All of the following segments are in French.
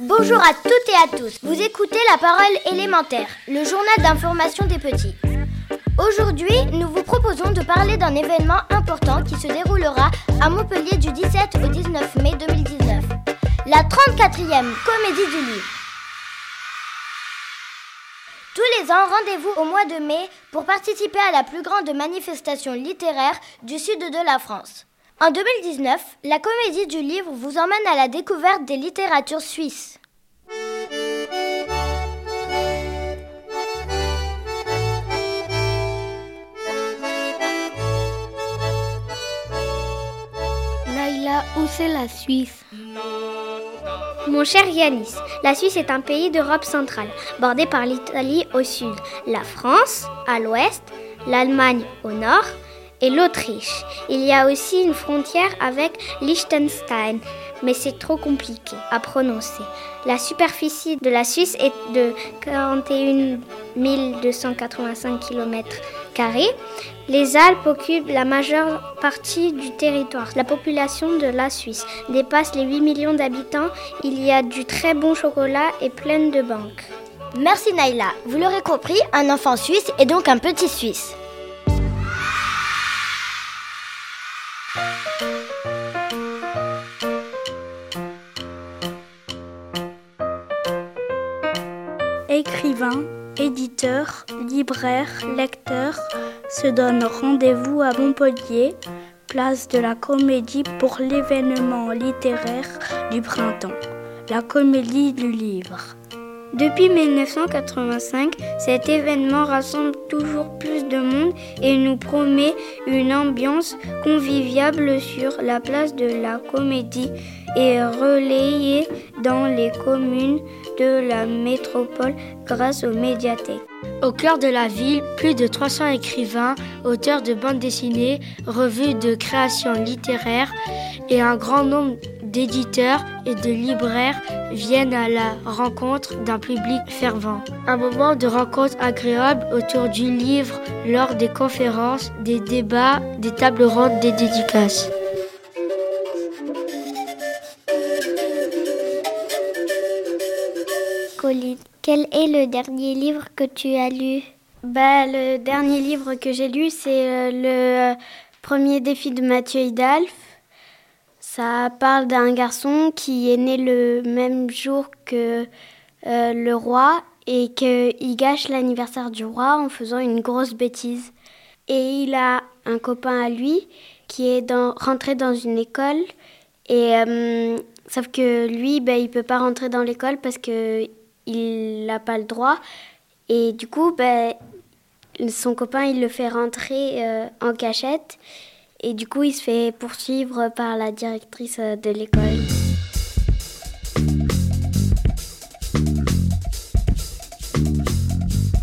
Bonjour à toutes et à tous. Vous écoutez la parole élémentaire, le journal d'information des petits. Aujourd'hui, nous vous proposons de parler d'un événement important qui se déroulera à Montpellier du 17 au 19 mai 2019. La 34e Comédie du Livre. Tous les ans, rendez-vous au mois de mai pour participer à la plus grande manifestation littéraire du sud de la France. En 2019, la Comédie du Livre vous emmène à la découverte des littératures suisses. Naïla, où c'est la Suisse? Mon cher Yanis, la Suisse est un pays d'Europe centrale, bordé par l'Italie au sud, la France à l'ouest, l'Allemagne au nord et l'Autriche. Il y a aussi une frontière avec Liechtenstein, mais c'est trop compliqué à prononcer. La superficie de la Suisse est de 41 285 km. Les Alpes occupent la majeure partie du territoire. La population de la Suisse dépasse les 8 millions d'habitants. Il y a du très bon chocolat et plein de banques. Merci Naïla. Vous l'aurez compris, un enfant suisse est donc un petit Suisse. Écrivains, éditeurs, libraires, lecteurs se donnent rendez-vous à Montpellier, place de la Comédie pour l'événement littéraire du printemps, la Comédie du Livre. Depuis 1985, cet événement rassemble toujours plus de monde et nous promet une ambiance conviviale sur la place de la Comédie et relayée dans les communes de la métropole grâce aux médiathèques. Au cœur de la ville, plus de 300 écrivains, auteurs de bandes dessinées, revues de création littéraire et un grand nombre d'éditeurs et de libraires viennent à la rencontre d'un public fervent. Un moment de rencontre agréable autour du livre lors des conférences, des débats, des tables rondes, des dédicaces. Quel est le dernier livre que tu as lu? Bah, Le dernier livre que j'ai lu, c'est euh, le euh, premier défi de Mathieu Hidalf. Ça parle d'un garçon qui est né le même jour que euh, le roi et qu'il gâche l'anniversaire du roi en faisant une grosse bêtise. Et il a un copain à lui qui est rentré dans une école et sauf que lui, ben, il peut pas rentrer dans l'école parce que il n'a pas le droit. Et du coup, ben, son copain, il le fait rentrer euh, en cachette. Et du coup, il se fait poursuivre par la directrice euh, de l'école.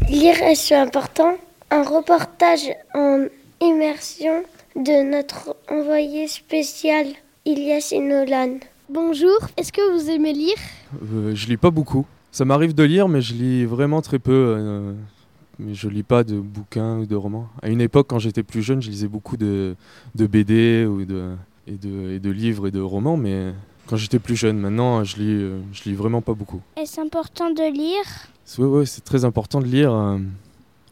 Lire est-ce important Un reportage en immersion de notre envoyé spécial Ilias Nolan. Bonjour, est-ce que vous aimez lire? Euh, Je lis pas beaucoup. Ça m'arrive de lire, mais je lis vraiment très peu. Euh, mais je lis pas de bouquins ou de romans. À une époque, quand j'étais plus jeune, je lisais beaucoup de, BD ou de, et, de, et de livres et de romans, mais quand j'étais plus jeune, maintenant, je lis, euh, je lis vraiment pas beaucoup. Est-ce important de lire? Oui, ouais, c'est très important de lire. Euh,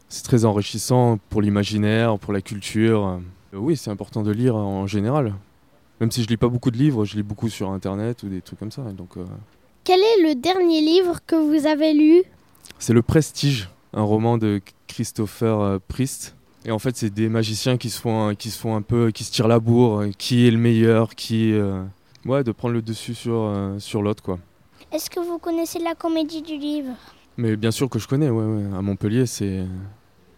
c'est très enrichissant pour l'imaginaire, pour la culture. Oui, c'est important de lire en général. Même si je lis pas beaucoup de livres, je lis beaucoup sur Internet ou des trucs comme ça. Donc, quel est le dernier livre que vous avez lu C'est Le Prestige, un roman de Christopher euh, Priest. Et en fait, c'est des magiciens qui se font, qui se font un peu, qui se tirent la bourre, qui est le meilleur, qui, euh, ouais, de prendre le dessus sur, euh, sur l'autre, quoi. Est-ce que vous connaissez la comédie du livre Mais bien sûr que je connais, ouais, ouais. À Montpellier, c'est,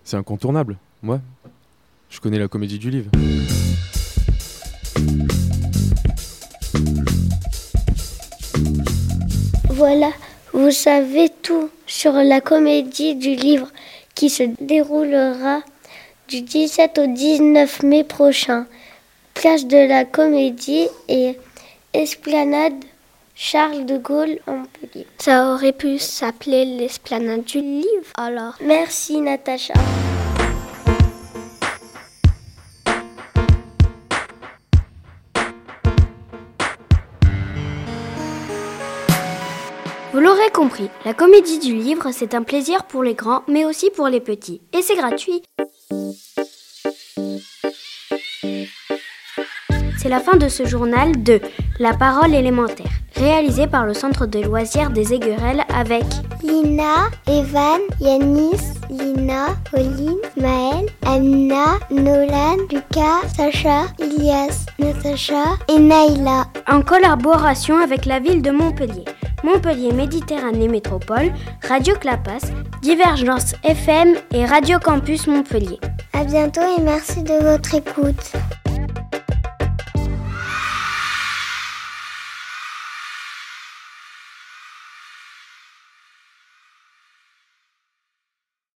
c'est incontournable, ouais. Je connais la comédie du livre. Voilà, vous savez tout sur la comédie du livre qui se déroulera du 17 au 19 mai prochain. Place de la Comédie et Esplanade Charles de Gaulle en Montpellier. Ça aurait pu s'appeler l'Esplanade du livre alors. Merci Natacha. L'aurez compris, la comédie du livre, c'est un plaisir pour les grands, mais aussi pour les petits. Et c'est gratuit. C'est la fin de ce journal de La parole élémentaire, réalisé par le Centre de loisirs des Aiguerelles avec Lina, Evan, Yanis, Lina, Pauline, Maël, Anna, Nolan, Lucas, Sacha, Ilias, Natacha et Naïla. En collaboration avec la ville de Montpellier. Montpellier Méditerranée Métropole, Radio Clapas, Divergence FM et Radio Campus Montpellier. À bientôt et merci de votre écoute.